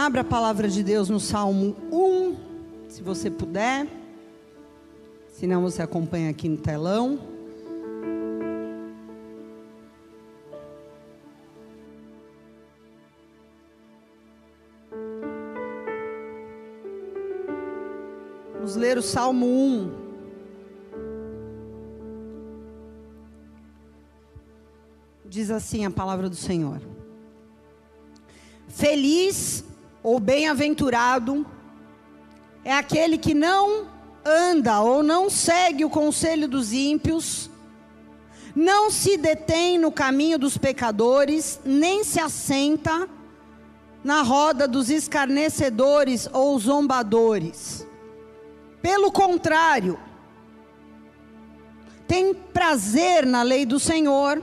Abra a palavra de Deus no Salmo 1, se você puder. Se não, você acompanha aqui no telão. Vamos ler o Salmo 1. Diz assim a palavra do Senhor. Feliz ou bem-aventurado é aquele que não anda ou não segue o conselho dos ímpios, não se detém no caminho dos pecadores, nem se assenta na roda dos escarnecedores ou zombadores. Pelo contrário, tem prazer na lei do Senhor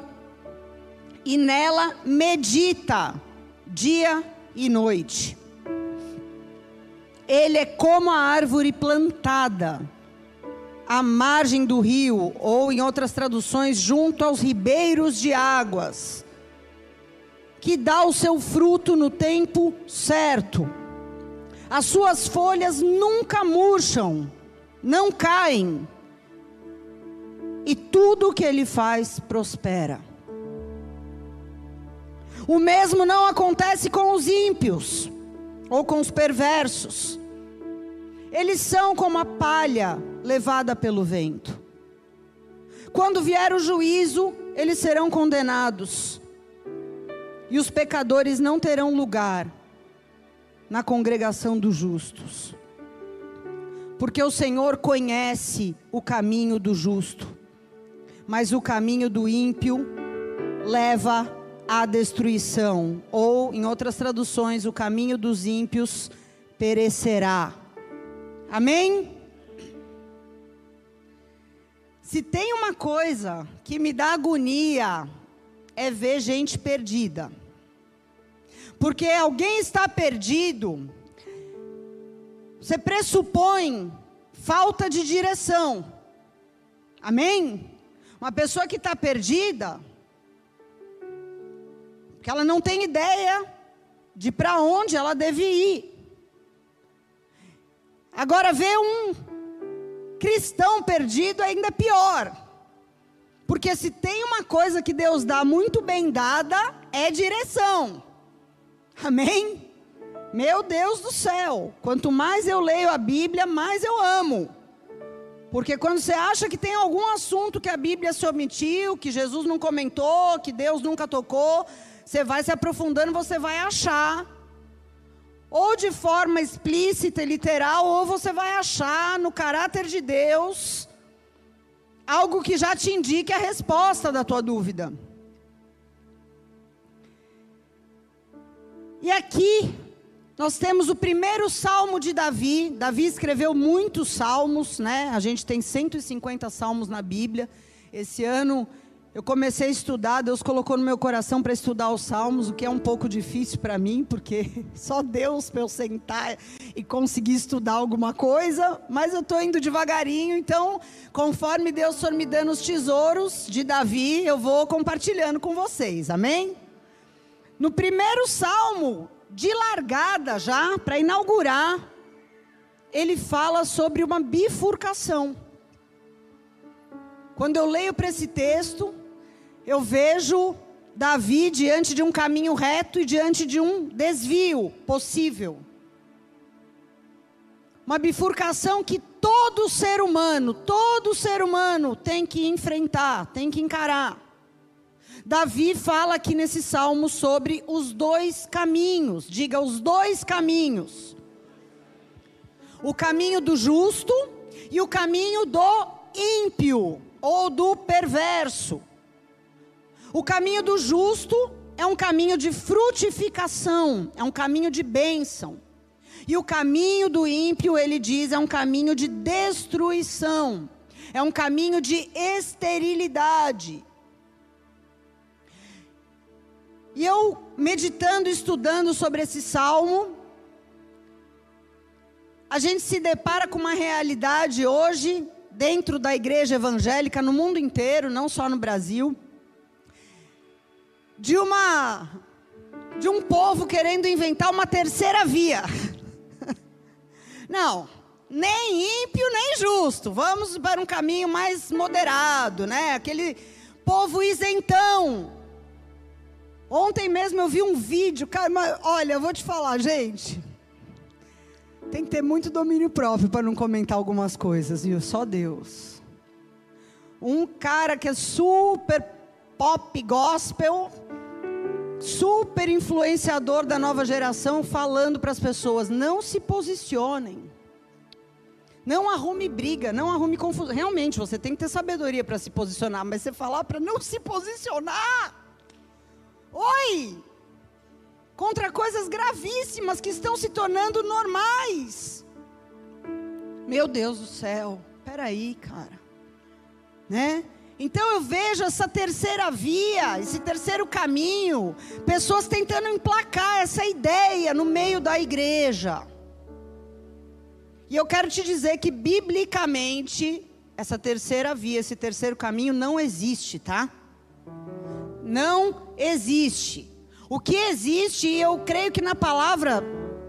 e nela medita dia e noite. Ele é como a árvore plantada à margem do rio, ou em outras traduções, junto aos ribeiros de águas, que dá o seu fruto no tempo certo. As suas folhas nunca murcham, não caem, e tudo o que ele faz prospera. O mesmo não acontece com os ímpios ou com os perversos. Eles são como a palha levada pelo vento. Quando vier o juízo, eles serão condenados. E os pecadores não terão lugar na congregação dos justos. Porque o Senhor conhece o caminho do justo, mas o caminho do ímpio leva a destruição, ou em outras traduções, o caminho dos ímpios perecerá. Amém? Se tem uma coisa que me dá agonia, é ver gente perdida. Porque alguém está perdido, você pressupõe falta de direção. Amém? Uma pessoa que está perdida, que ela não tem ideia de para onde ela deve ir. Agora, ver um cristão perdido é ainda pior. Porque se tem uma coisa que Deus dá muito bem dada, é direção. Amém? Meu Deus do céu, quanto mais eu leio a Bíblia, mais eu amo. Porque quando você acha que tem algum assunto que a Bíblia se omitiu, que Jesus não comentou, que Deus nunca tocou, você vai se aprofundando, você vai achar. Ou de forma explícita e literal, ou você vai achar no caráter de Deus algo que já te indique a resposta da tua dúvida. E aqui nós temos o primeiro salmo de Davi. Davi escreveu muitos salmos, né? A gente tem 150 salmos na Bíblia. Esse ano eu comecei a estudar, Deus colocou no meu coração para estudar os salmos, o que é um pouco difícil para mim, porque só Deus para eu sentar e conseguir estudar alguma coisa, mas eu estou indo devagarinho, então, conforme Deus for me dando os tesouros de Davi, eu vou compartilhando com vocês, amém? No primeiro salmo, de largada já, para inaugurar, ele fala sobre uma bifurcação. Quando eu leio para esse texto, eu vejo Davi diante de um caminho reto e diante de um desvio possível. Uma bifurcação que todo ser humano, todo ser humano tem que enfrentar, tem que encarar. Davi fala aqui nesse salmo sobre os dois caminhos, diga os dois caminhos. O caminho do justo e o caminho do ímpio ou do perverso. O caminho do justo é um caminho de frutificação, é um caminho de bênção. E o caminho do ímpio, ele diz, é um caminho de destruição, é um caminho de esterilidade. E eu, meditando, estudando sobre esse salmo, a gente se depara com uma realidade hoje, dentro da igreja evangélica, no mundo inteiro, não só no Brasil de uma de um povo querendo inventar uma terceira via. Não, nem ímpio nem justo. Vamos para um caminho mais moderado, né? Aquele povo isentão. Ontem mesmo eu vi um vídeo, cara, mas, olha, eu vou te falar, gente. Tem que ter muito domínio próprio para não comentar algumas coisas, viu? Só Deus. Um cara que é super pop gospel, super influenciador da nova geração, falando para as pessoas: não se posicionem. Não arrume briga, não arrume confusão. Realmente, você tem que ter sabedoria para se posicionar, mas você falar para não se posicionar. Oi! Contra coisas gravíssimas que estão se tornando normais. Meu Deus do céu. Peraí, cara. Né? Então eu vejo essa terceira via, esse terceiro caminho, pessoas tentando emplacar essa ideia no meio da igreja. E eu quero te dizer que biblicamente essa terceira via, esse terceiro caminho não existe, tá? Não existe. O que existe, e eu creio que na palavra,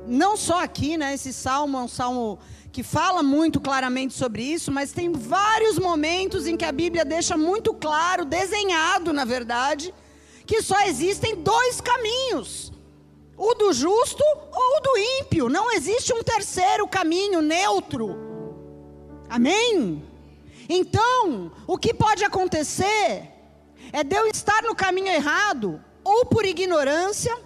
não só aqui, né? Esse salmo é um salmo que fala muito claramente sobre isso, mas tem vários momentos em que a Bíblia deixa muito claro, desenhado, na verdade, que só existem dois caminhos: o do justo ou o do ímpio. Não existe um terceiro caminho neutro. Amém? Então, o que pode acontecer é de eu estar no caminho errado, ou por ignorância,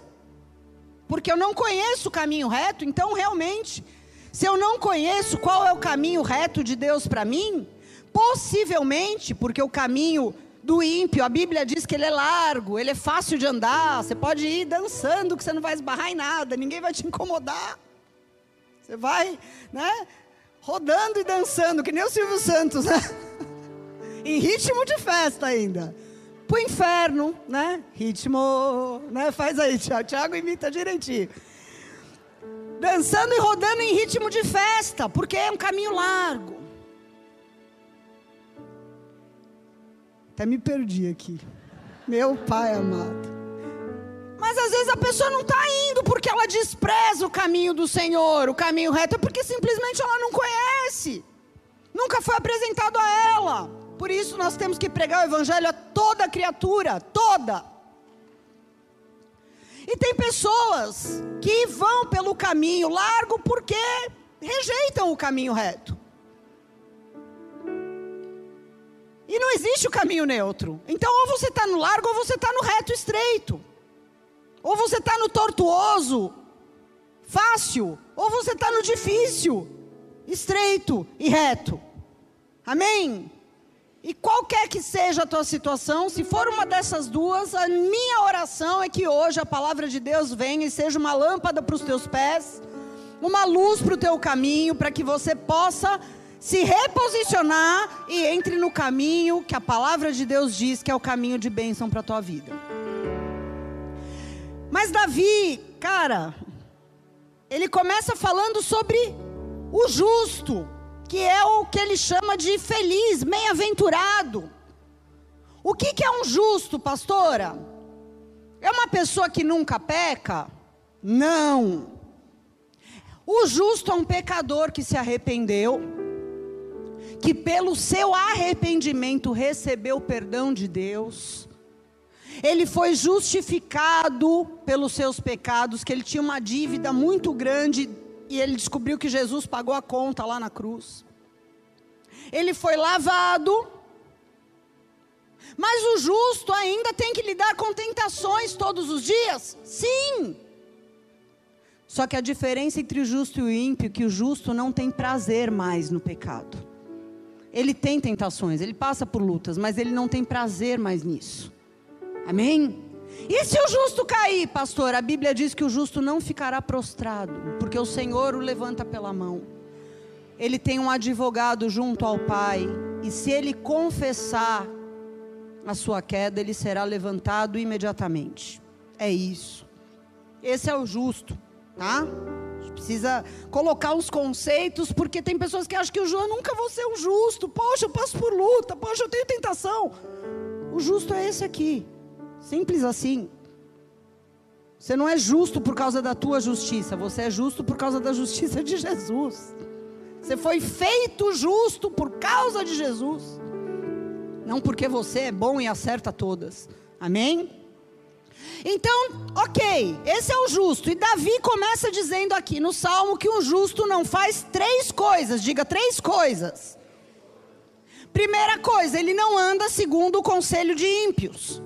porque eu não conheço o caminho reto, então realmente se eu não conheço qual é o caminho reto de Deus para mim, possivelmente, porque o caminho do ímpio, a Bíblia diz que ele é largo, ele é fácil de andar, você pode ir dançando que você não vai esbarrar em nada, ninguém vai te incomodar. Você vai, né, rodando e dançando, que nem o Silvio Santos, né? em ritmo de festa ainda. Pro inferno, né? Ritmo, né? Faz aí, Tiago. Tiago imita direitinho dançando e rodando em ritmo de festa, porque é um caminho largo. Até me perdi aqui. Meu pai amado. Mas às vezes a pessoa não está indo porque ela despreza o caminho do Senhor, o caminho reto, é porque simplesmente ela não conhece. Nunca foi apresentado a ela. Por isso nós temos que pregar o evangelho a toda criatura, toda. E tem pessoas que vão pelo caminho largo porque rejeitam o caminho reto. E não existe o caminho neutro. Então, ou você está no largo, ou você está no reto estreito. Ou você está no tortuoso, fácil, ou você está no difícil, estreito e reto. Amém? E qualquer que seja a tua situação, se for uma dessas duas, a minha oração é que hoje a palavra de Deus venha e seja uma lâmpada para os teus pés, uma luz para o teu caminho, para que você possa se reposicionar e entre no caminho que a palavra de Deus diz que é o caminho de bênção para a tua vida. Mas Davi, cara, ele começa falando sobre o justo que é o que ele chama de feliz, bem-aventurado. O que, que é um justo, pastora? É uma pessoa que nunca peca? Não. O justo é um pecador que se arrependeu, que pelo seu arrependimento recebeu o perdão de Deus. Ele foi justificado pelos seus pecados, que ele tinha uma dívida muito grande e ele descobriu que Jesus pagou a conta lá na cruz. Ele foi lavado, mas o justo ainda tem que lidar com tentações todos os dias? Sim. Só que a diferença entre o justo e o ímpio é que o justo não tem prazer mais no pecado. Ele tem tentações, ele passa por lutas, mas ele não tem prazer mais nisso. Amém? E se o justo cair, pastor? A Bíblia diz que o justo não ficará prostrado, porque o Senhor o levanta pela mão. Ele tem um advogado junto ao Pai, e se ele confessar a sua queda, ele será levantado imediatamente. É isso. Esse é o justo, tá? A gente precisa colocar os conceitos, porque tem pessoas que acham que o justo nunca vou ser um justo. Poxa, eu passo por luta. Poxa, eu tenho tentação. O justo é esse aqui. Simples assim. Você não é justo por causa da tua justiça, você é justo por causa da justiça de Jesus. Você foi feito justo por causa de Jesus. Não porque você é bom e acerta todas. Amém? Então, ok, esse é o justo. E Davi começa dizendo aqui no salmo que um justo não faz três coisas. Diga três coisas. Primeira coisa, ele não anda segundo o conselho de ímpios.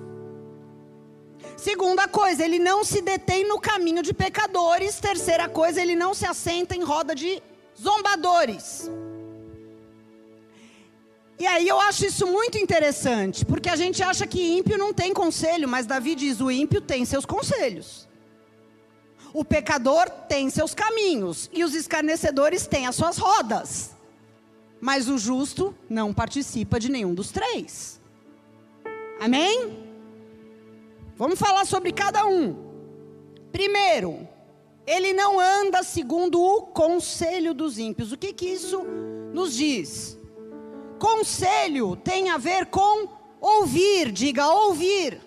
Segunda coisa, ele não se detém no caminho de pecadores. Terceira coisa, ele não se assenta em roda de zombadores. E aí eu acho isso muito interessante, porque a gente acha que ímpio não tem conselho, mas Davi diz: o ímpio tem seus conselhos. O pecador tem seus caminhos e os escarnecedores têm as suas rodas. Mas o justo não participa de nenhum dos três. Amém? Vamos falar sobre cada um. Primeiro, ele não anda segundo o conselho dos ímpios. O que, que isso nos diz? Conselho tem a ver com ouvir, diga ouvir.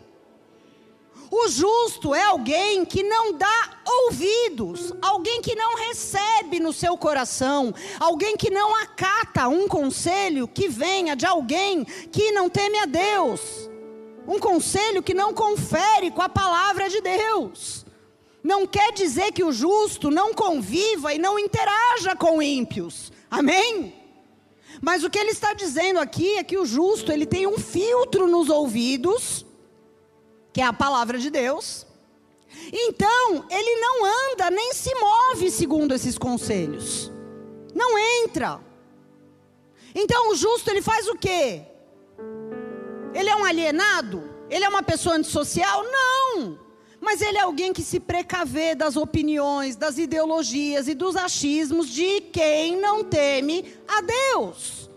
O justo é alguém que não dá ouvidos, alguém que não recebe no seu coração, alguém que não acata um conselho que venha de alguém que não teme a Deus, um conselho que não confere com a palavra de Deus. Não quer dizer que o justo não conviva e não interaja com ímpios, amém? Mas o que ele está dizendo aqui é que o justo, ele tem um filtro nos ouvidos, que é a palavra de Deus. Então, ele não anda nem se move segundo esses conselhos. Não entra. Então, o justo, ele faz o quê? Ele é um alienado? Ele é uma pessoa antissocial? Não mas ele é alguém que se precavê das opiniões, das ideologias e dos achismos de quem não teme a Deus.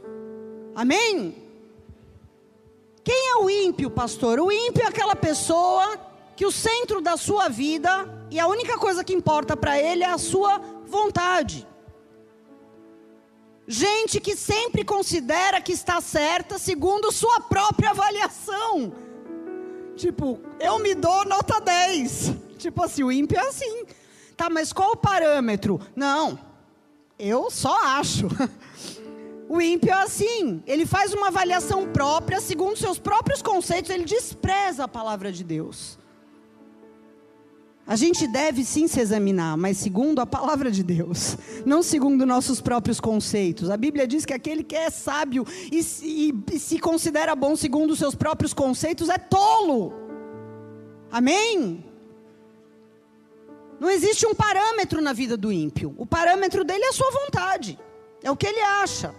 Amém? Quem é o ímpio, pastor? O ímpio é aquela pessoa que o centro da sua vida e a única coisa que importa para ele é a sua vontade. Gente que sempre considera que está certa segundo sua própria avaliação Tipo, eu me dou nota 10. Tipo assim, o ímpio é assim. Tá, mas qual o parâmetro? Não, eu só acho. O ímpio é assim, ele faz uma avaliação própria, segundo seus próprios conceitos, ele despreza a palavra de Deus. A gente deve sim se examinar, mas segundo a palavra de Deus, não segundo nossos próprios conceitos. A Bíblia diz que aquele que é sábio e, e, e se considera bom segundo os seus próprios conceitos é tolo. Amém? Não existe um parâmetro na vida do ímpio. O parâmetro dele é a sua vontade, é o que ele acha.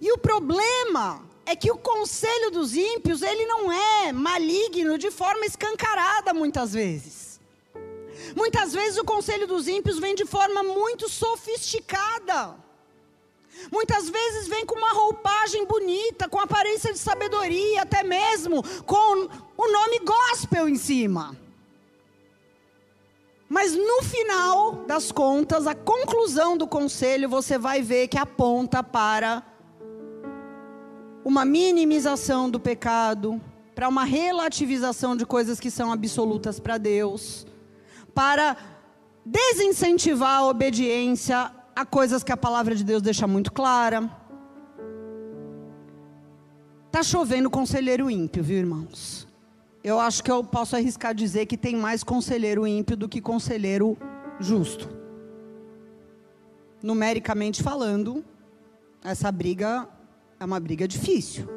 E o problema é que o conselho dos ímpios, ele não é maligno de forma escancarada muitas vezes. Muitas vezes o conselho dos ímpios vem de forma muito sofisticada. Muitas vezes vem com uma roupagem bonita, com aparência de sabedoria, até mesmo com o nome gospel em cima. Mas no final das contas, a conclusão do conselho, você vai ver que aponta para uma minimização do pecado, para uma relativização de coisas que são absolutas para Deus para desincentivar a obediência a coisas que a palavra de Deus deixa muito clara. Tá chovendo conselheiro ímpio, viu, irmãos? Eu acho que eu posso arriscar dizer que tem mais conselheiro ímpio do que conselheiro justo. Numericamente falando, essa briga é uma briga difícil.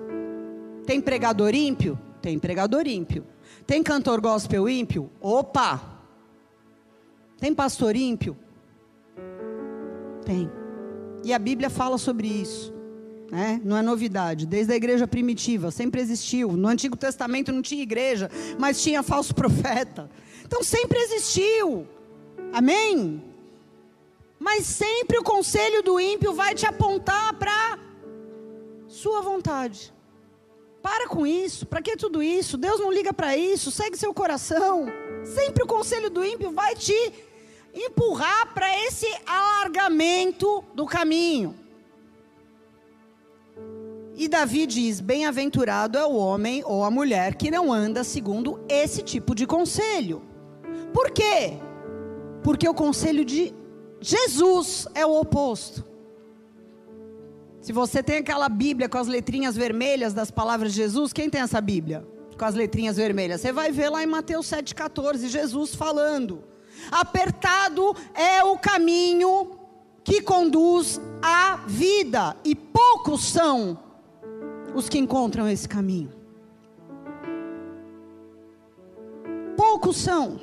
Tem pregador ímpio? Tem pregador ímpio. Tem cantor gospel ímpio? Opa! Tem pastor ímpio? Tem. E a Bíblia fala sobre isso. Né? Não é novidade. Desde a igreja primitiva, sempre existiu. No Antigo Testamento não tinha igreja, mas tinha falso profeta. Então sempre existiu. Amém? Mas sempre o conselho do ímpio vai te apontar para sua vontade. Para com isso. Para que tudo isso? Deus não liga para isso. Segue seu coração. Sempre o conselho do ímpio vai te empurrar para esse alargamento do caminho. E Davi diz: Bem-aventurado é o homem ou a mulher que não anda segundo esse tipo de conselho. Por quê? Porque o conselho de Jesus é o oposto. Se você tem aquela Bíblia com as letrinhas vermelhas das palavras de Jesus, quem tem essa Bíblia? Com as letrinhas vermelhas. Você vai ver lá em Mateus 7,14, Jesus falando. Apertado é o caminho que conduz à vida, e poucos são os que encontram esse caminho. Poucos são.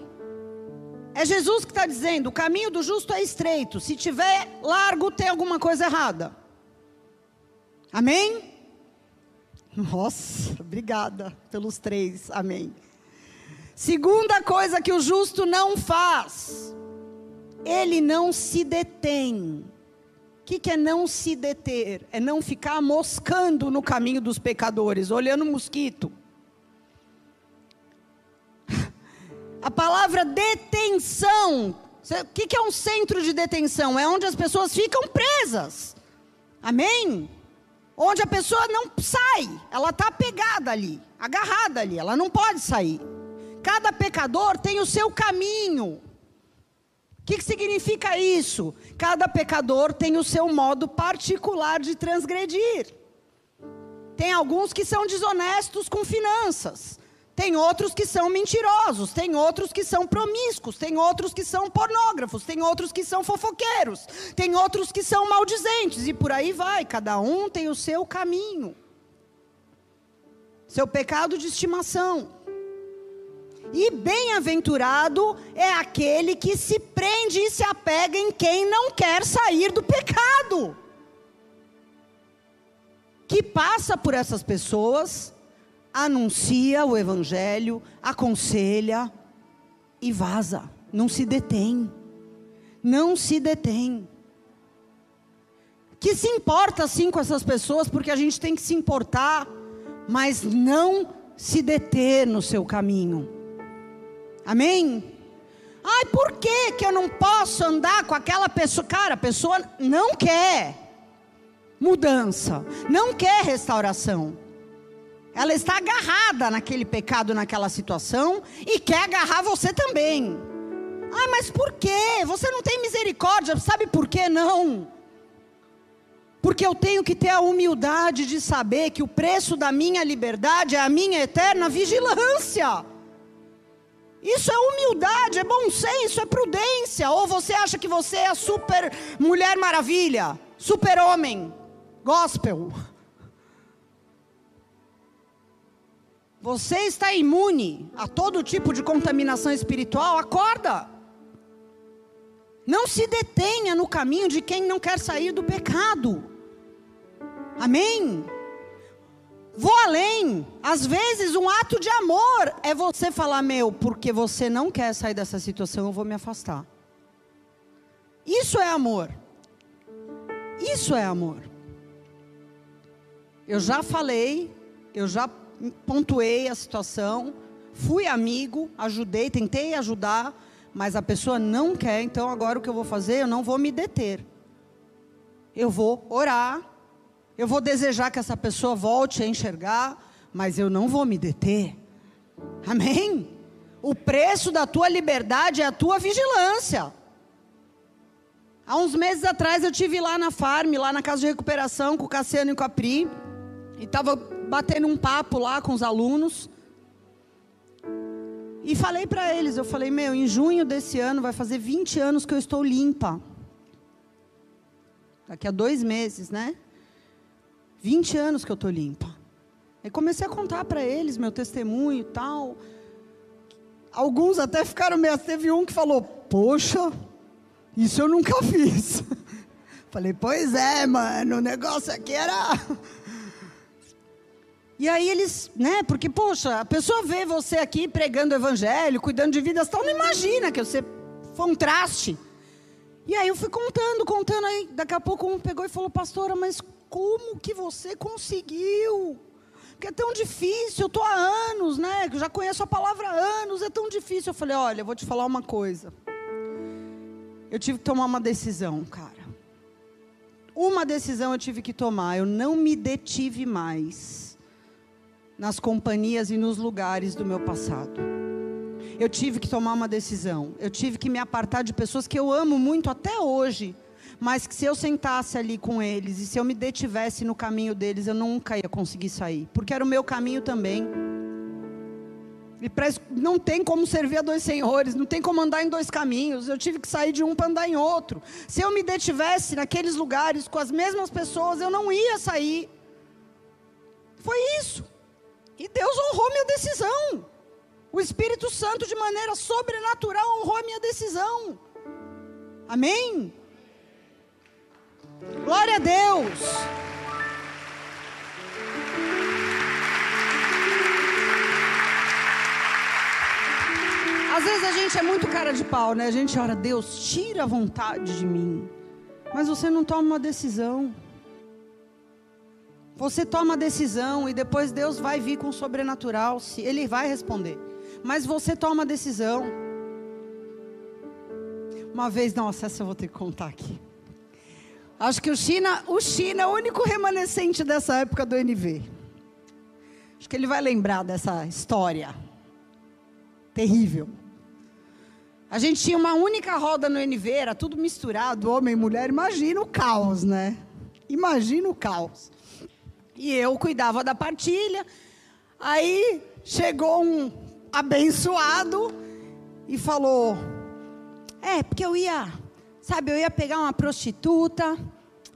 É Jesus que está dizendo: o caminho do justo é estreito. Se tiver largo, tem alguma coisa errada. Amém? Nossa, obrigada pelos três. Amém. Segunda coisa que o justo não faz, ele não se detém. O que, que é não se deter? É não ficar moscando no caminho dos pecadores, olhando o mosquito. A palavra detenção. O que, que é um centro de detenção? É onde as pessoas ficam presas. Amém? Onde a pessoa não sai, ela está pegada ali, agarrada ali, ela não pode sair. Cada pecador tem o seu caminho. O que, que significa isso? Cada pecador tem o seu modo particular de transgredir. Tem alguns que são desonestos com finanças. Tem outros que são mentirosos, tem outros que são promíscuos, tem outros que são pornógrafos, tem outros que são fofoqueiros, tem outros que são maldizentes e por aí vai, cada um tem o seu caminho. Seu pecado de estimação. E bem-aventurado é aquele que se prende e se apega em quem não quer sair do pecado. Que passa por essas pessoas anuncia o evangelho, aconselha e vaza. Não se detém. Não se detém. Que se importa sim com essas pessoas, porque a gente tem que se importar, mas não se deter no seu caminho. Amém? Ai, por que, que eu não posso andar com aquela pessoa? Cara, a pessoa não quer mudança, não quer restauração. Ela está agarrada naquele pecado, naquela situação, e quer agarrar você também. Ah, mas por quê? Você não tem misericórdia, sabe por que não? Porque eu tenho que ter a humildade de saber que o preço da minha liberdade é a minha eterna vigilância. Isso é humildade, é bom senso, é prudência. Ou você acha que você é a super mulher maravilha, super homem, gospel. Você está imune a todo tipo de contaminação espiritual? Acorda. Não se detenha no caminho de quem não quer sair do pecado. Amém? Vou além. Às vezes, um ato de amor é você falar: Meu, porque você não quer sair dessa situação, eu vou me afastar. Isso é amor. Isso é amor. Eu já falei, eu já pontuei a situação, fui amigo, ajudei, tentei ajudar, mas a pessoa não quer, então agora o que eu vou fazer? Eu não vou me deter. Eu vou orar, eu vou desejar que essa pessoa volte a enxergar, mas eu não vou me deter. Amém? O preço da tua liberdade é a tua vigilância. Há uns meses atrás eu tive lá na farm, lá na casa de recuperação com o Cassiano e com a Pri, e estava batendo um papo lá com os alunos. E falei para eles, eu falei, meu, em junho desse ano vai fazer 20 anos que eu estou limpa. Daqui a dois meses, né? 20 anos que eu estou limpa. E comecei a contar para eles meu testemunho e tal. Alguns até ficaram meio. Teve um que falou: Poxa, isso eu nunca fiz. Falei: Pois é, mano, o negócio aqui era e aí eles, né? Porque, poxa, a pessoa vê você aqui pregando o evangelho, cuidando de vidas tal, não imagina que você foi um traste. E aí eu fui contando, contando, aí daqui a pouco um pegou e falou, pastora, mas como que você conseguiu? Porque é tão difícil, eu estou há anos, né? Eu já conheço a palavra há anos, é tão difícil. Eu falei, olha, eu vou te falar uma coisa. Eu tive que tomar uma decisão, cara. Uma decisão eu tive que tomar, eu não me detive mais nas companhias e nos lugares do meu passado. eu tive que tomar uma decisão. Eu tive que me apartar de pessoas que eu amo muito até hoje, mas que se eu sentasse ali com eles e se eu me detivesse no caminho deles, eu nunca ia conseguir sair, porque era o meu caminho também. E não tem como servir a dois senhores, não tem como andar em dois caminhos. Eu tive que sair de um para andar em outro. Se eu me detivesse naqueles lugares com as mesmas pessoas, eu não ia sair. Foi isso. E Deus honrou minha decisão. O Espírito Santo, de maneira sobrenatural, honrou minha decisão. Amém? Glória a Deus. Às vezes a gente é muito cara de pau, né? A gente ora, Deus, tira a vontade de mim. Mas você não toma uma decisão. Você toma a decisão e depois Deus vai vir com o sobrenatural, se ele vai responder. Mas você toma a decisão. Uma vez, nossa, essa eu vou ter que contar aqui. Acho que o China, o China é o único remanescente dessa época do NV. Acho que ele vai lembrar dessa história terrível. A gente tinha uma única roda no NV, era tudo misturado, homem e mulher. Imagina o caos, né? Imagina o caos. E eu cuidava da partilha. Aí chegou um abençoado e falou: É, porque eu ia, sabe, eu ia pegar uma prostituta,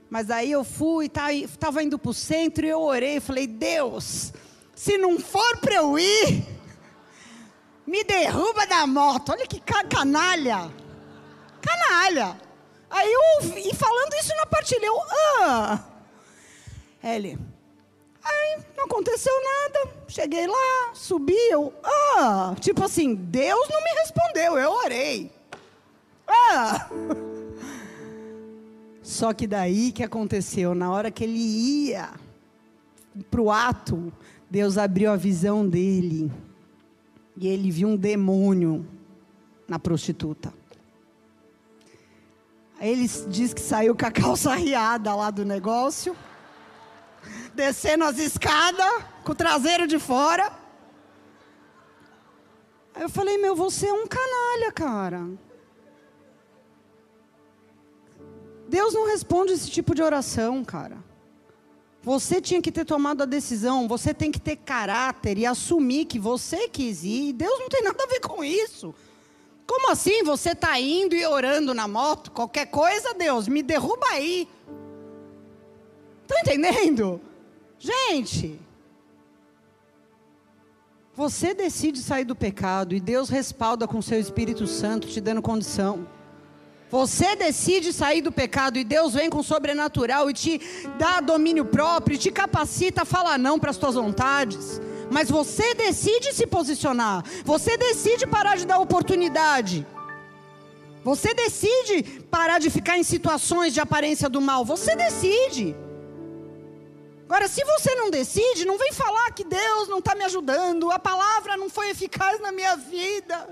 mas aí eu fui, estava indo para o centro e eu orei, falei: Deus, se não for para eu ir, me derruba da moto. Olha que canalha. Canalha. Aí eu, e falando isso na partilha, eu, ah. Ele, aí não aconteceu nada. Cheguei lá, subi, eu, ah. Tipo assim, Deus não me respondeu, eu orei. Ah. Só que daí que aconteceu, na hora que ele ia para o ato, Deus abriu a visão dele. E ele viu um demônio na prostituta. Ele diz que saiu com a calça arriada lá do negócio, descendo as escadas, com o traseiro de fora. Aí eu falei, meu, você é um canalha, cara. Deus não responde esse tipo de oração, cara. Você tinha que ter tomado a decisão, você tem que ter caráter e assumir que você quis ir. E Deus não tem nada a ver com isso. Como assim você está indo e orando na moto? Qualquer coisa, Deus, me derruba aí. Estão entendendo? Gente, você decide sair do pecado e Deus respalda com seu Espírito Santo, te dando condição. Você decide sair do pecado e Deus vem com o sobrenatural e te dá domínio próprio, e te capacita a falar não para as tuas vontades. Mas você decide se posicionar. Você decide parar de dar oportunidade. Você decide parar de ficar em situações de aparência do mal. Você decide. Agora, se você não decide, não vem falar que Deus não está me ajudando, a palavra não foi eficaz na minha vida.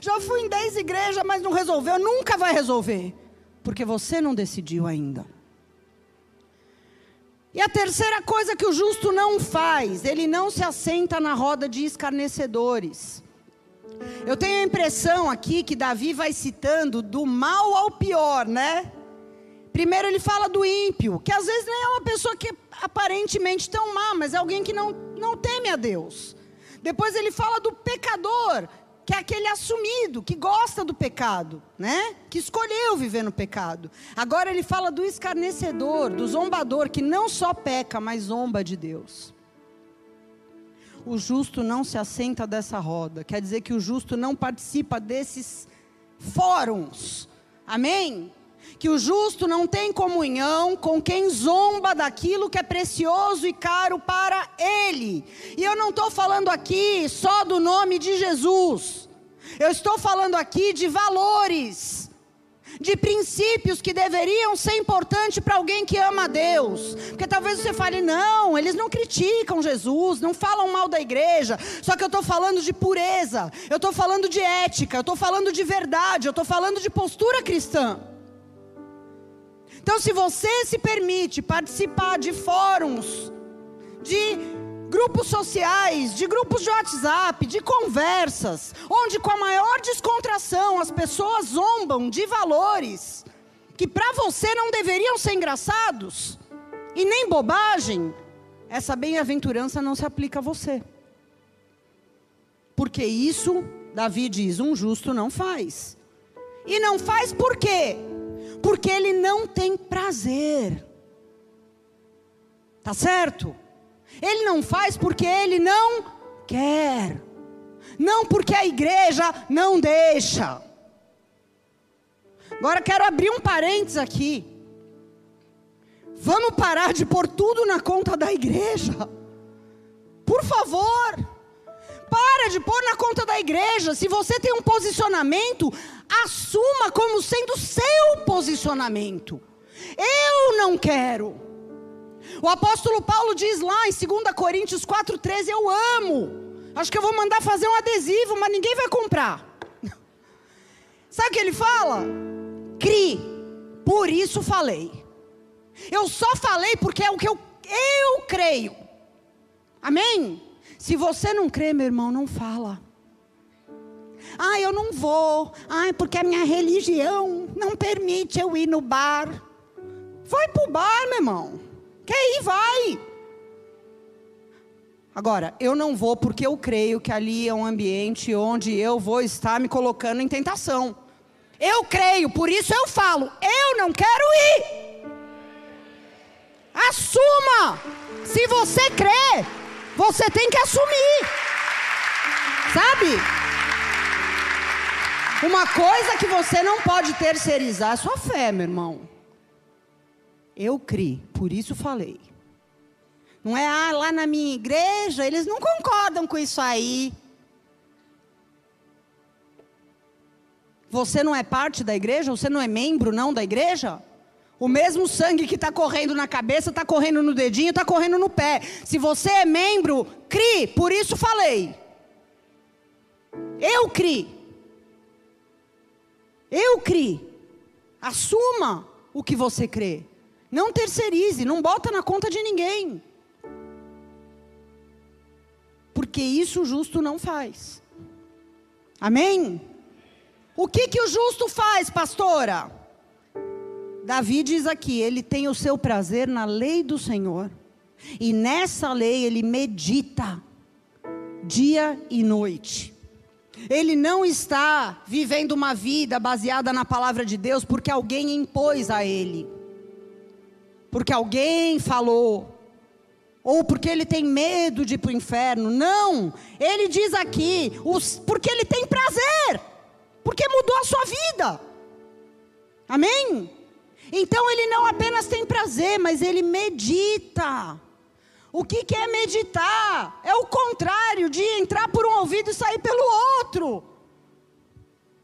Já fui em dez igrejas, mas não resolveu. Nunca vai resolver. Porque você não decidiu ainda. E a terceira coisa que o justo não faz, ele não se assenta na roda de escarnecedores. Eu tenho a impressão aqui que Davi vai citando do mal ao pior, né? Primeiro ele fala do ímpio, que às vezes nem é uma pessoa que é aparentemente tão má, mas é alguém que não, não teme a Deus. Depois ele fala do pecador, que é aquele assumido, que gosta do pecado, né? Que escolheu viver no pecado. Agora ele fala do escarnecedor, do zombador, que não só peca, mas zomba de Deus. O justo não se assenta dessa roda, quer dizer que o justo não participa desses fóruns. Amém? Que o justo não tem comunhão com quem zomba daquilo que é precioso e caro para ele. E eu não estou falando aqui só do nome de Jesus, eu estou falando aqui de valores, de princípios que deveriam ser importantes para alguém que ama a Deus. Porque talvez você fale, não, eles não criticam Jesus, não falam mal da igreja, só que eu estou falando de pureza, eu estou falando de ética, eu estou falando de verdade, eu estou falando de postura cristã. Então, se você se permite participar de fóruns, de grupos sociais, de grupos de WhatsApp, de conversas, onde com a maior descontração as pessoas zombam de valores que para você não deveriam ser engraçados e nem bobagem, essa bem-aventurança não se aplica a você. Porque isso, Davi diz, um justo não faz. E não faz por quê? Porque ele não tem prazer. Tá certo? Ele não faz porque ele não quer. Não porque a igreja não deixa. Agora quero abrir um parênteses aqui. Vamos parar de pôr tudo na conta da igreja. Por favor. Para de pôr na conta da igreja. Se você tem um posicionamento, assuma como sendo seu posicionamento. Eu não quero. O apóstolo Paulo diz lá em 2 Coríntios 4,13: Eu amo. Acho que eu vou mandar fazer um adesivo, mas ninguém vai comprar. Sabe o que ele fala? Cri, por isso falei. Eu só falei porque é o que eu, eu creio. Amém? Se você não crê, meu irmão, não fala. Ah, eu não vou. Ah, porque a minha religião não permite eu ir no bar. Vai para o bar, meu irmão. Quer ir, vai. Agora, eu não vou porque eu creio que ali é um ambiente onde eu vou estar me colocando em tentação. Eu creio, por isso eu falo, eu não quero ir. Assuma. Se você crê, você tem que assumir. Sabe? Uma coisa que você não pode terceirizar é sua fé, meu irmão. Eu criei, por isso falei. Não é, ah, lá na minha igreja, eles não concordam com isso aí. Você não é parte da igreja? Você não é membro, não, da igreja? O mesmo sangue que está correndo na cabeça, está correndo no dedinho, está correndo no pé. Se você é membro, crie, por isso falei. Eu crie. Eu crie. Assuma o que você crê. Não terceirize, não bota na conta de ninguém. Porque isso o justo não faz. Amém? O que que o justo faz, pastora? Davi diz aqui, ele tem o seu prazer na lei do Senhor. E nessa lei ele medita dia e noite. Ele não está vivendo uma vida baseada na palavra de Deus porque alguém impôs a ele porque alguém falou, ou porque ele tem medo de ir para o inferno. Não, ele diz aqui, os, porque ele tem prazer, porque mudou a sua vida. Amém? Então ele não apenas tem prazer, mas ele medita. O que, que é meditar? É o contrário de entrar por um ouvido e sair pelo outro.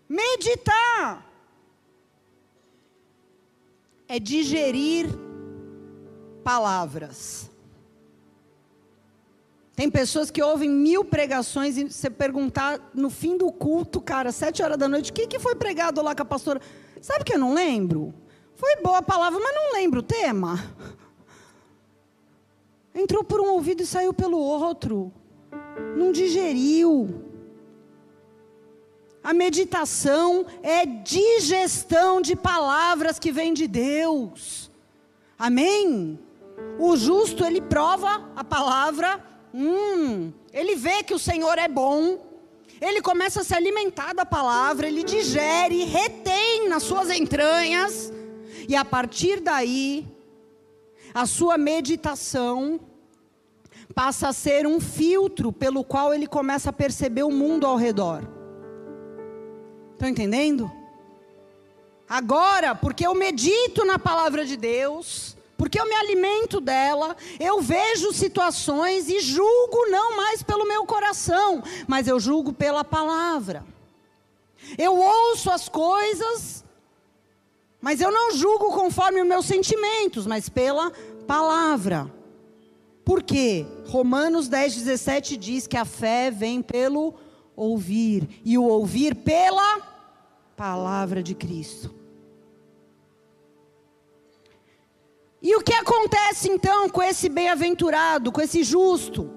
Meditar é digerir palavras. Tem pessoas que ouvem mil pregações e você perguntar no fim do culto, cara, sete horas da noite, o que, que foi pregado lá com a pastora? Sabe que eu não lembro? Foi boa a palavra, mas não lembro o tema. Entrou por um ouvido e saiu pelo outro. Não digeriu. A meditação é digestão de palavras que vêm de Deus. Amém? O justo, ele prova a palavra, hum, ele vê que o Senhor é bom, ele começa a se alimentar da palavra, ele digere, retém nas suas entranhas, e a partir daí, a sua meditação passa a ser um filtro pelo qual ele começa a perceber o mundo ao redor. Estão entendendo? Agora, porque eu medito na palavra de Deus, porque eu me alimento dela, eu vejo situações e julgo não mais pelo meu coração, mas eu julgo pela palavra. Eu ouço as coisas, mas eu não julgo conforme os meus sentimentos, mas pela palavra. Por quê? Romanos 10, 17 diz que a fé vem pelo ouvir, e o ouvir pela palavra de Cristo. E o que acontece então com esse bem-aventurado, com esse justo?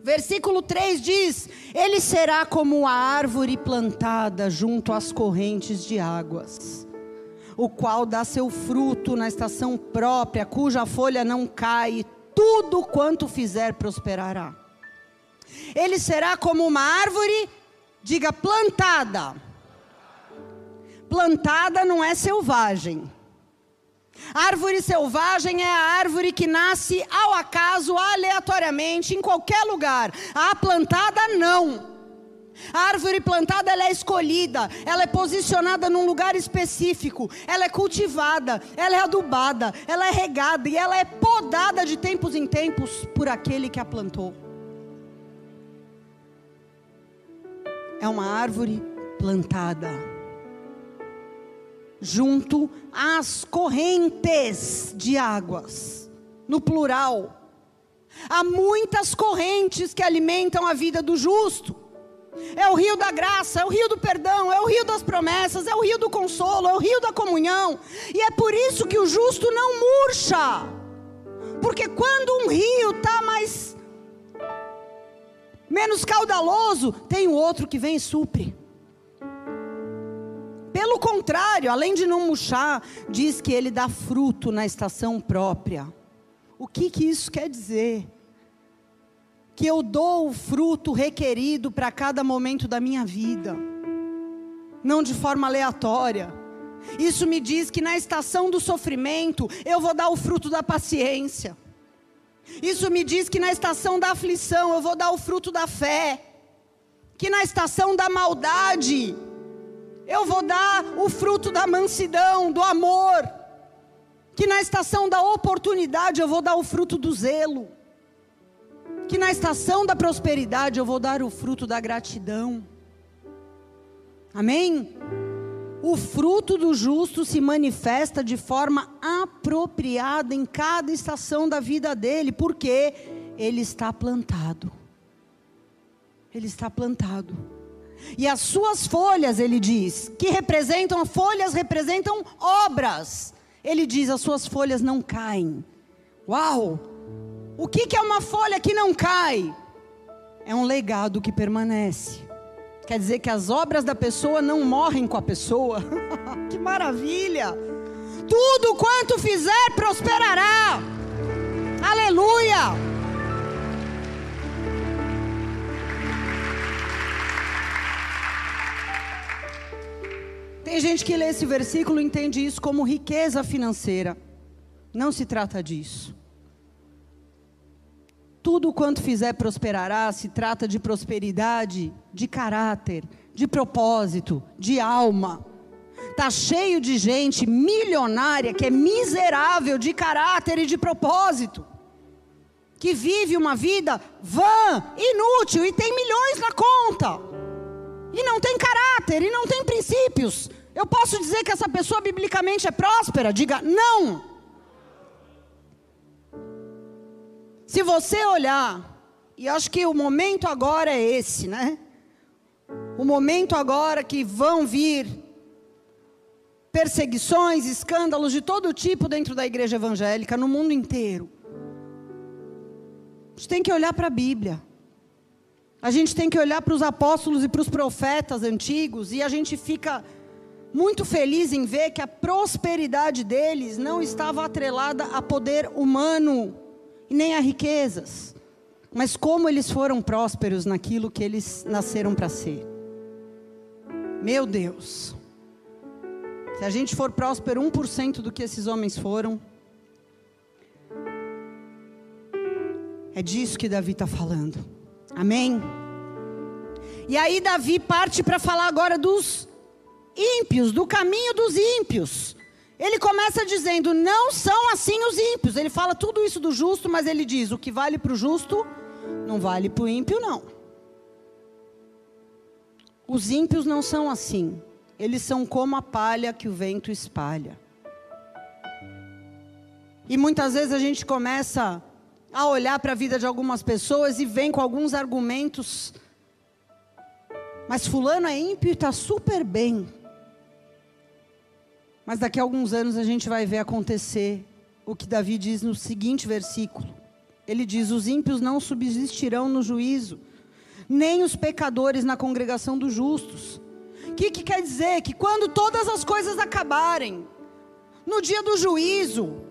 Versículo 3 diz: Ele será como a árvore plantada junto às correntes de águas, o qual dá seu fruto na estação própria, cuja folha não cai, tudo quanto fizer prosperará. Ele será como uma árvore, diga plantada. Plantada não é selvagem. Árvore selvagem é a árvore que nasce ao acaso, aleatoriamente, em qualquer lugar. A plantada, não. A árvore plantada ela é escolhida, ela é posicionada num lugar específico, ela é cultivada, ela é adubada, ela é regada e ela é podada de tempos em tempos por aquele que a plantou. É uma árvore plantada junto às correntes de águas, no plural. Há muitas correntes que alimentam a vida do justo. É o rio da graça, é o rio do perdão, é o rio das promessas, é o rio do consolo, é o rio da comunhão. E é por isso que o justo não murcha. Porque quando um rio está mais menos caudaloso, tem o outro que vem e supre. Pelo contrário, além de não murchar, diz que ele dá fruto na estação própria. O que, que isso quer dizer? Que eu dou o fruto requerido para cada momento da minha vida, não de forma aleatória. Isso me diz que na estação do sofrimento eu vou dar o fruto da paciência. Isso me diz que na estação da aflição eu vou dar o fruto da fé. Que na estação da maldade eu vou dar o fruto da mansidão, do amor. Que na estação da oportunidade eu vou dar o fruto do zelo. Que na estação da prosperidade eu vou dar o fruto da gratidão. Amém? O fruto do justo se manifesta de forma apropriada em cada estação da vida dele, porque ele está plantado. Ele está plantado. E as suas folhas, ele diz, que representam, folhas representam obras. Ele diz, as suas folhas não caem. Uau! O que, que é uma folha que não cai? É um legado que permanece. Quer dizer que as obras da pessoa não morrem com a pessoa. que maravilha! Tudo quanto fizer prosperará. Aleluia! Tem gente que lê esse versículo e entende isso como riqueza financeira. Não se trata disso. Tudo quanto fizer prosperará se trata de prosperidade, de caráter, de propósito, de alma. Está cheio de gente milionária que é miserável de caráter e de propósito. Que vive uma vida vã, inútil e tem milhões na conta. E não tem caráter, e não tem princípios, eu posso dizer que essa pessoa biblicamente é próspera? Diga não. Se você olhar, e acho que o momento agora é esse, né? O momento agora que vão vir perseguições, escândalos de todo tipo dentro da igreja evangélica, no mundo inteiro. A gente tem que olhar para a Bíblia. A gente tem que olhar para os apóstolos e para os profetas antigos e a gente fica muito feliz em ver que a prosperidade deles não estava atrelada a poder humano e nem a riquezas, mas como eles foram prósperos naquilo que eles nasceram para ser. Meu Deus, se a gente for próspero 1% do que esses homens foram, é disso que Davi está falando. Amém? E aí Davi parte para falar agora dos ímpios, do caminho dos ímpios. Ele começa dizendo: não são assim os ímpios. Ele fala tudo isso do justo, mas ele diz: o que vale para o justo não vale para o ímpio, não. Os ímpios não são assim. Eles são como a palha que o vento espalha. E muitas vezes a gente começa a olhar para a vida de algumas pessoas e vem com alguns argumentos. Mas fulano é ímpio e está super bem. Mas daqui a alguns anos a gente vai ver acontecer o que Davi diz no seguinte versículo. Ele diz: os ímpios não subsistirão no juízo, nem os pecadores na congregação dos justos. O que, que quer dizer? Que quando todas as coisas acabarem, no dia do juízo,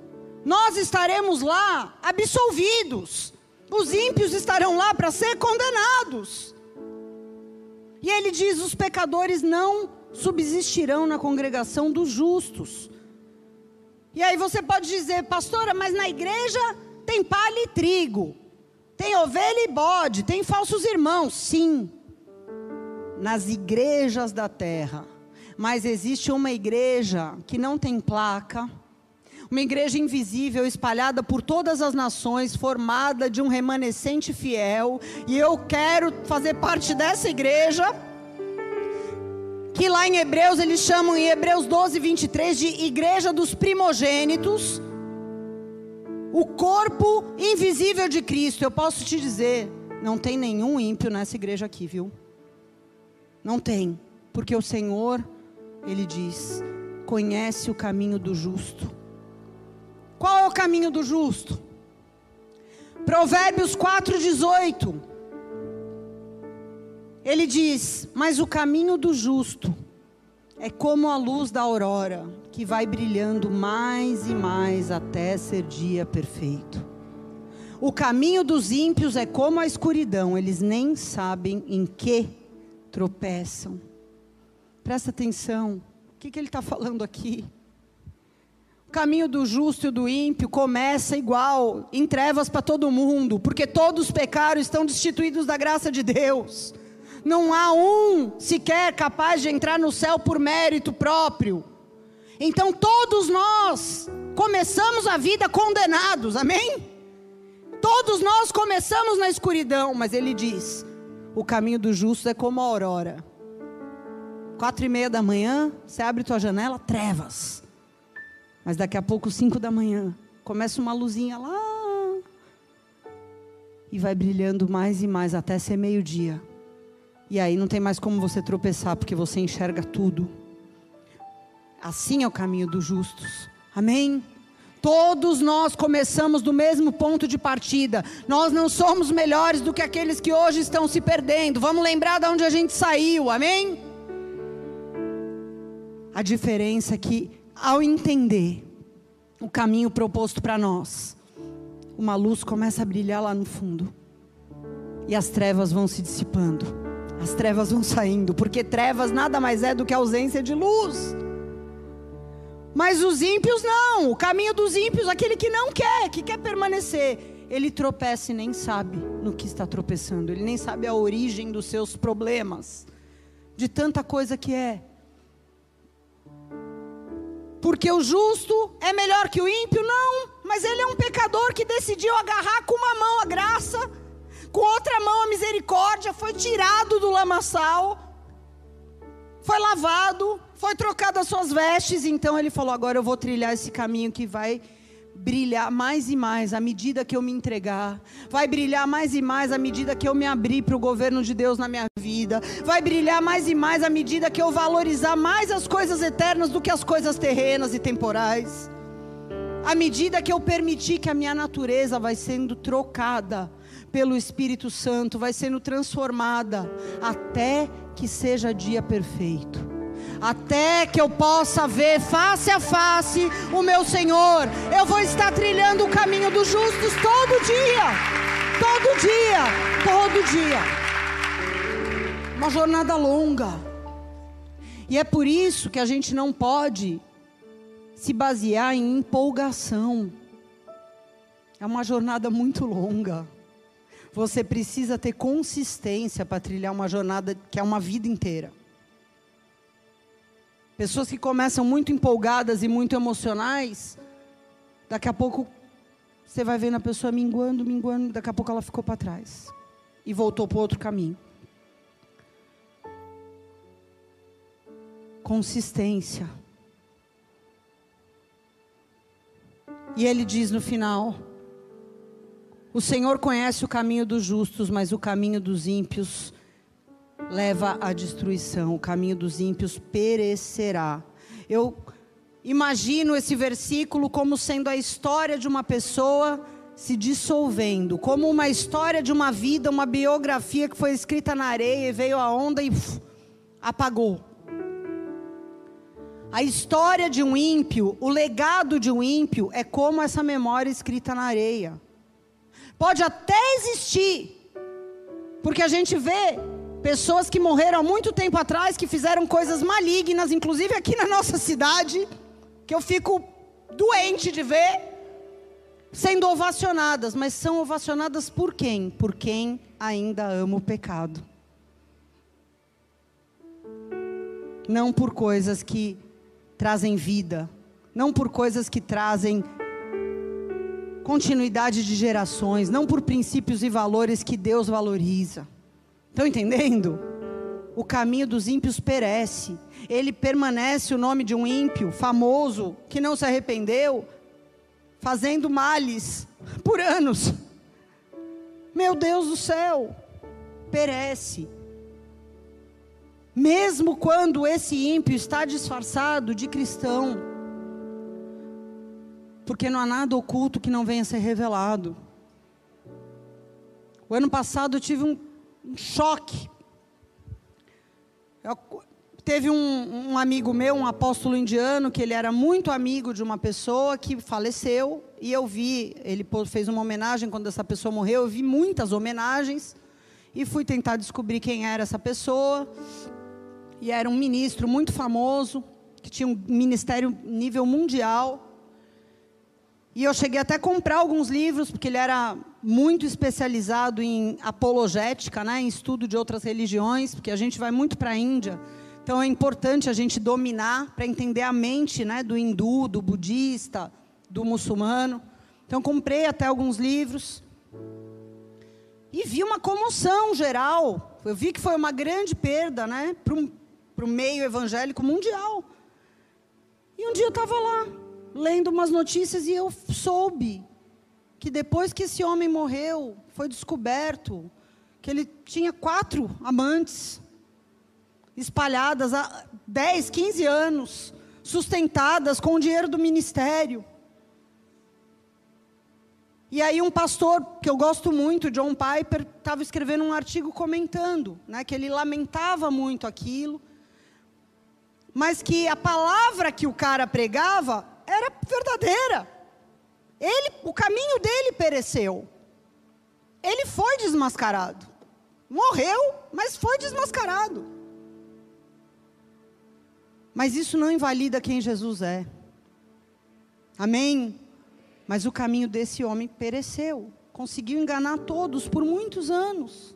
nós estaremos lá absolvidos. Os ímpios estarão lá para ser condenados. E ele diz: os pecadores não subsistirão na congregação dos justos. E aí você pode dizer, pastora, mas na igreja tem palha e trigo, tem ovelha e bode, tem falsos irmãos. Sim, nas igrejas da terra. Mas existe uma igreja que não tem placa, uma igreja invisível espalhada por todas as nações, formada de um remanescente fiel, e eu quero fazer parte dessa igreja. Que lá em Hebreus eles chamam em Hebreus 12, 23 de igreja dos primogênitos, o corpo invisível de Cristo. Eu posso te dizer, não tem nenhum ímpio nessa igreja aqui, viu? Não tem, porque o Senhor, Ele diz, conhece o caminho do justo. Qual é o caminho do justo? Provérbios 4,18. Ele diz: Mas o caminho do justo é como a luz da aurora, que vai brilhando mais e mais até ser dia perfeito. O caminho dos ímpios é como a escuridão, eles nem sabem em que tropeçam. Presta atenção, o que, que ele está falando aqui? O caminho do justo e do ímpio começa igual, em trevas para todo mundo, porque todos pecaram, estão destituídos da graça de Deus. Não há um sequer capaz de entrar no céu por mérito próprio. Então todos nós começamos a vida condenados, amém? Todos nós começamos na escuridão, mas ele diz: o caminho do justo é como a aurora. Quatro e meia da manhã, você abre tua janela, trevas. Mas daqui a pouco, cinco da manhã, começa uma luzinha lá. E vai brilhando mais e mais até ser meio-dia. E aí não tem mais como você tropeçar, porque você enxerga tudo. Assim é o caminho dos justos. Amém? Todos nós começamos do mesmo ponto de partida. Nós não somos melhores do que aqueles que hoje estão se perdendo. Vamos lembrar de onde a gente saiu, amém? A diferença é que, ao entender o caminho proposto para nós, uma luz começa a brilhar lá no fundo, e as trevas vão se dissipando, as trevas vão saindo, porque trevas nada mais é do que ausência de luz. Mas os ímpios não. O caminho dos ímpios, aquele que não quer, que quer permanecer, ele tropeça e nem sabe no que está tropeçando. Ele nem sabe a origem dos seus problemas, de tanta coisa que é. Porque o justo é melhor que o ímpio? Não, mas ele é um pecador que decidiu agarrar com uma mão a graça, com outra mão a misericórdia, foi tirado do lamaçal, foi lavado, foi trocado as suas vestes, então ele falou: agora eu vou trilhar esse caminho que vai brilhar mais e mais à medida que eu me entregar, vai brilhar mais e mais à medida que eu me abrir para o governo de Deus na minha vida, vai brilhar mais e mais à medida que eu valorizar mais as coisas eternas do que as coisas terrenas e temporais, à medida que eu permitir que a minha natureza vai sendo trocada pelo Espírito Santo, vai sendo transformada até que seja dia perfeito até que eu possa ver face a face o meu Senhor. Eu vou estar trilhando o caminho dos justos todo dia, todo dia, todo dia. Uma jornada longa. E é por isso que a gente não pode se basear em empolgação. É uma jornada muito longa. Você precisa ter consistência para trilhar uma jornada que é uma vida inteira. Pessoas que começam muito empolgadas e muito emocionais, daqui a pouco você vai vendo a pessoa minguando, minguando, daqui a pouco ela ficou para trás e voltou para outro caminho. Consistência. E ele diz no final: O Senhor conhece o caminho dos justos, mas o caminho dos ímpios leva à destruição, o caminho dos ímpios perecerá. Eu imagino esse versículo como sendo a história de uma pessoa se dissolvendo, como uma história de uma vida, uma biografia que foi escrita na areia e veio a onda e uf, apagou. A história de um ímpio, o legado de um ímpio é como essa memória escrita na areia. Pode até existir, porque a gente vê pessoas que morreram há muito tempo atrás, que fizeram coisas malignas, inclusive aqui na nossa cidade, que eu fico doente de ver, sendo ovacionadas, mas são ovacionadas por quem? Por quem ainda ama o pecado. Não por coisas que trazem vida, não por coisas que trazem continuidade de gerações, não por princípios e valores que Deus valoriza. Estão entendendo? O caminho dos ímpios perece. Ele permanece o nome de um ímpio famoso que não se arrependeu, fazendo males por anos. Meu Deus do céu, perece. Mesmo quando esse ímpio está disfarçado de cristão, porque não há nada oculto que não venha a ser revelado. O ano passado eu tive um, um choque. Eu, teve um, um, amigo meu, um apóstolo indiano, que ele era muito amigo de uma pessoa que faleceu, e eu vi, ele fez uma homenagem quando essa pessoa morreu, eu vi muitas homenagens, e fui tentar descobrir quem era essa pessoa e era um ministro muito famoso, que tinha um ministério nível mundial. E eu cheguei até a comprar alguns livros, porque ele era muito especializado em apologética, né, em estudo de outras religiões, porque a gente vai muito para a Índia. Então é importante a gente dominar para entender a mente né, do hindu, do budista, do muçulmano. Então comprei até alguns livros. E vi uma comoção geral. Eu vi que foi uma grande perda né, para o meio evangélico mundial. E um dia eu estava lá, lendo umas notícias, e eu soube que depois que esse homem morreu, foi descoberto que ele tinha quatro amantes, espalhadas há 10, 15 anos, sustentadas com o dinheiro do ministério. E aí um pastor que eu gosto muito, John Piper, estava escrevendo um artigo comentando, né, que ele lamentava muito aquilo mas que a palavra que o cara pregava era verdadeira. Ele, o caminho dele pereceu. Ele foi desmascarado. Morreu, mas foi desmascarado. Mas isso não invalida quem Jesus é. Amém? Mas o caminho desse homem pereceu. Conseguiu enganar todos por muitos anos.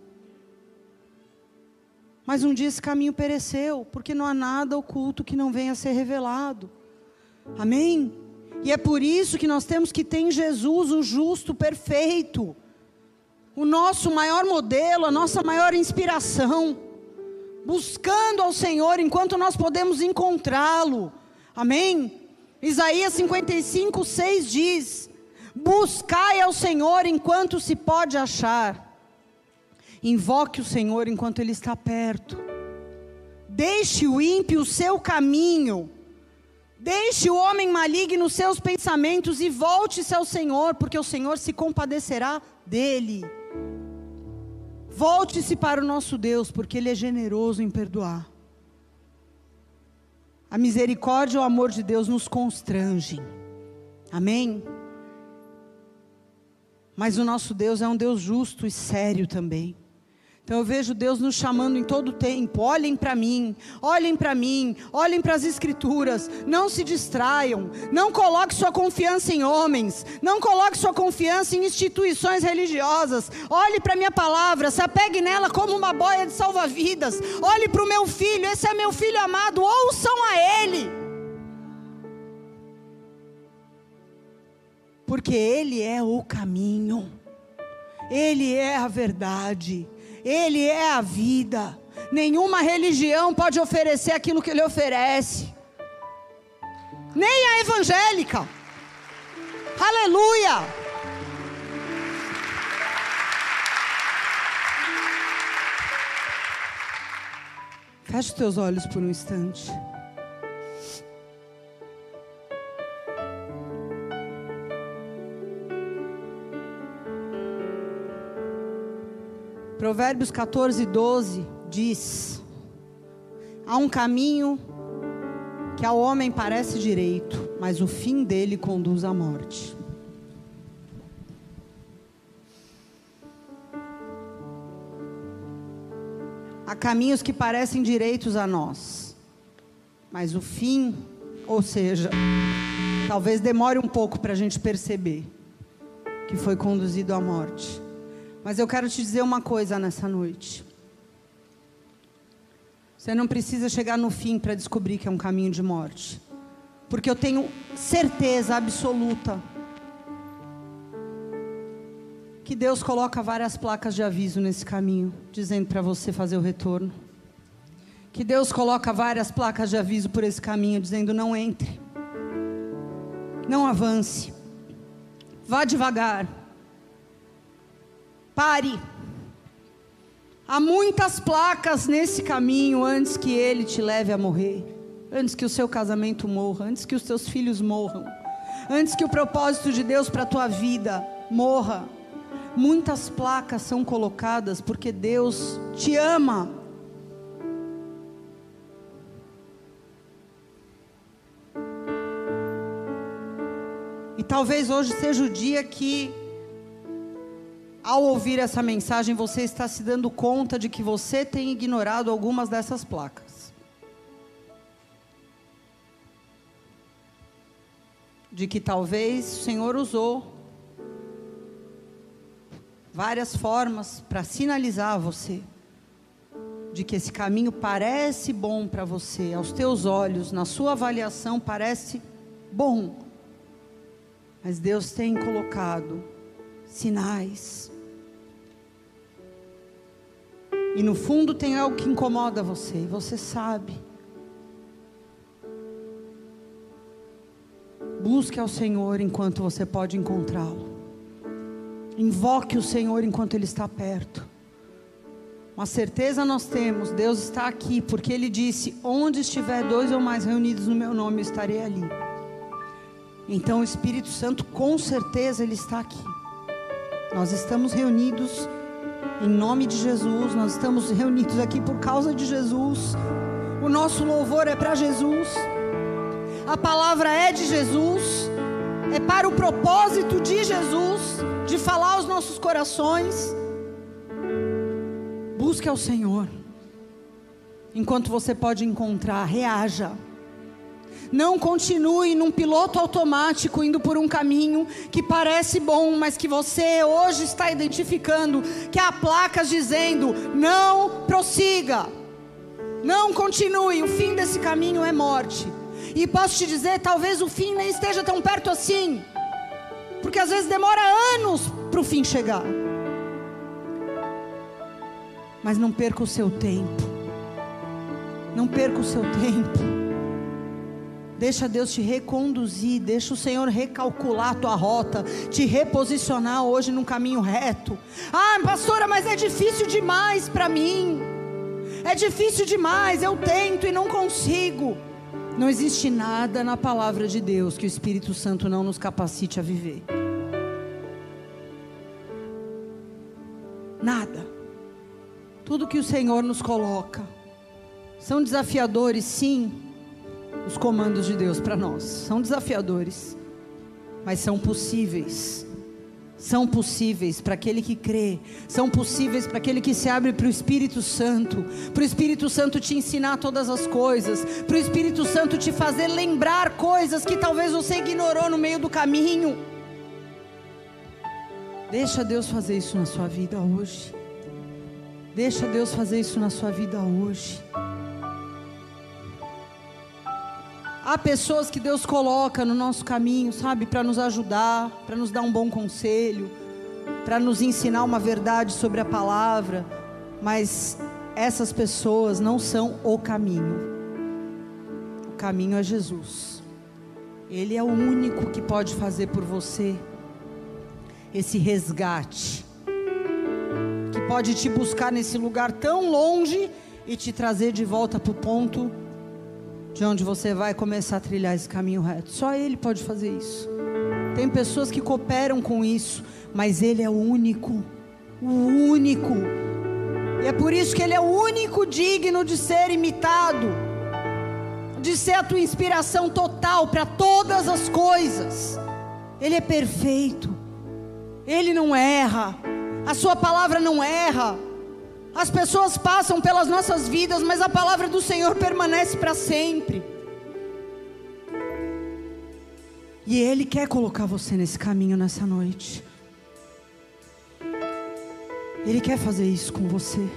Mas um dia esse caminho pereceu, porque não há nada oculto que não venha a ser revelado. Amém? E é por isso que nós temos que ter em Jesus o justo perfeito, o nosso maior modelo, a nossa maior inspiração, buscando ao Senhor enquanto nós podemos encontrá-lo. Amém? Isaías 55, 6 diz: Buscai ao Senhor enquanto se pode achar Invoque o Senhor enquanto Ele está perto. Deixe o ímpio o seu caminho. Deixe o homem maligno seus pensamentos e volte-se ao Senhor, porque o Senhor se compadecerá dele. Volte-se para o nosso Deus, porque Ele é generoso em perdoar. A misericórdia e o amor de Deus nos constrangem. Amém? Mas o nosso Deus é um Deus justo e sério também. Então eu vejo Deus nos chamando em todo tempo. Olhem para mim, olhem para mim, olhem para as escrituras. Não se distraiam. Não coloque sua confiança em homens. Não coloque sua confiança em instituições religiosas. Olhe para minha palavra, se apegue nela como uma boia de salva-vidas. Olhe para o meu filho, esse é meu filho amado. Ouçam a ele. Porque ele é o caminho. Ele é a verdade. Ele é a vida. Nenhuma religião pode oferecer aquilo que ele oferece. Nem a evangélica. Aleluia! Feche os teus olhos por um instante. Provérbios 14, 12 diz: Há um caminho que ao homem parece direito, mas o fim dele conduz à morte. Há caminhos que parecem direitos a nós, mas o fim, ou seja, talvez demore um pouco para a gente perceber que foi conduzido à morte. Mas eu quero te dizer uma coisa nessa noite. Você não precisa chegar no fim para descobrir que é um caminho de morte. Porque eu tenho certeza absoluta que Deus coloca várias placas de aviso nesse caminho, dizendo para você fazer o retorno. Que Deus coloca várias placas de aviso por esse caminho, dizendo: não entre, não avance, vá devagar, pare. Há muitas placas nesse caminho antes que ele te leve a morrer, antes que o seu casamento morra, antes que os seus filhos morram, antes que o propósito de Deus para a tua vida morra. Muitas placas são colocadas porque Deus te ama. E talvez hoje seja o dia que, ao ouvir essa mensagem, você está se dando conta de que você tem ignorado algumas dessas placas. De que talvez o Senhor usou várias formas para sinalizar a você de que esse caminho parece bom para você, aos teus olhos, na sua avaliação parece bom. Mas Deus tem colocado sinais. E no fundo tem algo que incomoda você, e você sabe. Busque ao Senhor enquanto você pode encontrá-lo. Invoque o Senhor enquanto Ele está perto. Uma certeza nós temos, Deus está aqui, porque Ele disse: Onde estiver dois ou mais reunidos no meu nome, eu estarei ali. Então o Espírito Santo, com certeza, Ele está aqui. Nós estamos reunidos em nome de Jesus, nós estamos reunidos aqui por causa de Jesus. O nosso louvor é para Jesus, a palavra é de Jesus, é para o propósito de Jesus de falar aos nossos corações. Busque ao Senhor. Enquanto você pode encontrar, reaja. Não continue num piloto automático indo por um caminho que parece bom, mas que você hoje está identificando que há placas dizendo: não prossiga, não continue, o fim desse caminho é morte. E posso te dizer, talvez o fim nem esteja tão perto assim. Porque às vezes demora anos para o fim chegar. Mas não perca o seu tempo. Não perca o seu tempo. Deixa Deus te reconduzir, deixa o Senhor recalcular a tua rota, te reposicionar hoje num caminho reto. Ah, pastora, mas é difícil demais para mim. É difícil demais, eu tento e não consigo. Não existe nada na palavra de Deus que o Espírito Santo não nos capacite a viver. Nada. Tudo que o Senhor nos coloca. São desafiadores, sim, os comandos de Deus para nós. São desafiadores, mas são possíveis são possíveis para aquele que crê, são possíveis para aquele que se abre para o Espírito Santo, para o Espírito Santo te ensinar todas as coisas, para o Espírito Santo te fazer lembrar coisas que talvez você ignorou no meio do caminho. Deixa Deus fazer isso na sua vida hoje. Deixa Deus fazer isso na sua vida hoje. Há pessoas que Deus coloca no nosso caminho, sabe, para nos ajudar, para nos dar um bom conselho, para nos ensinar uma verdade sobre a palavra, mas essas pessoas não são o caminho. O caminho é Jesus. Ele é o único que pode fazer por você esse resgate, que pode te buscar nesse lugar tão longe e te trazer de volta para o ponto de onde você vai começar a trilhar esse caminho reto. Só Ele pode fazer isso. Tem pessoas que cooperam com isso, mas Ele é o único, o único E é por isso que Ele é o único digno de ser imitado, de ser a tua inspiração total para todas as coisas. Ele é perfeito, Ele não erra, a Sua palavra não erra. As pessoas passam pelas nossas vidas, mas a palavra do Senhor permanece para sempre. E Ele quer colocar você nesse caminho nessa noite. Ele quer fazer isso com você.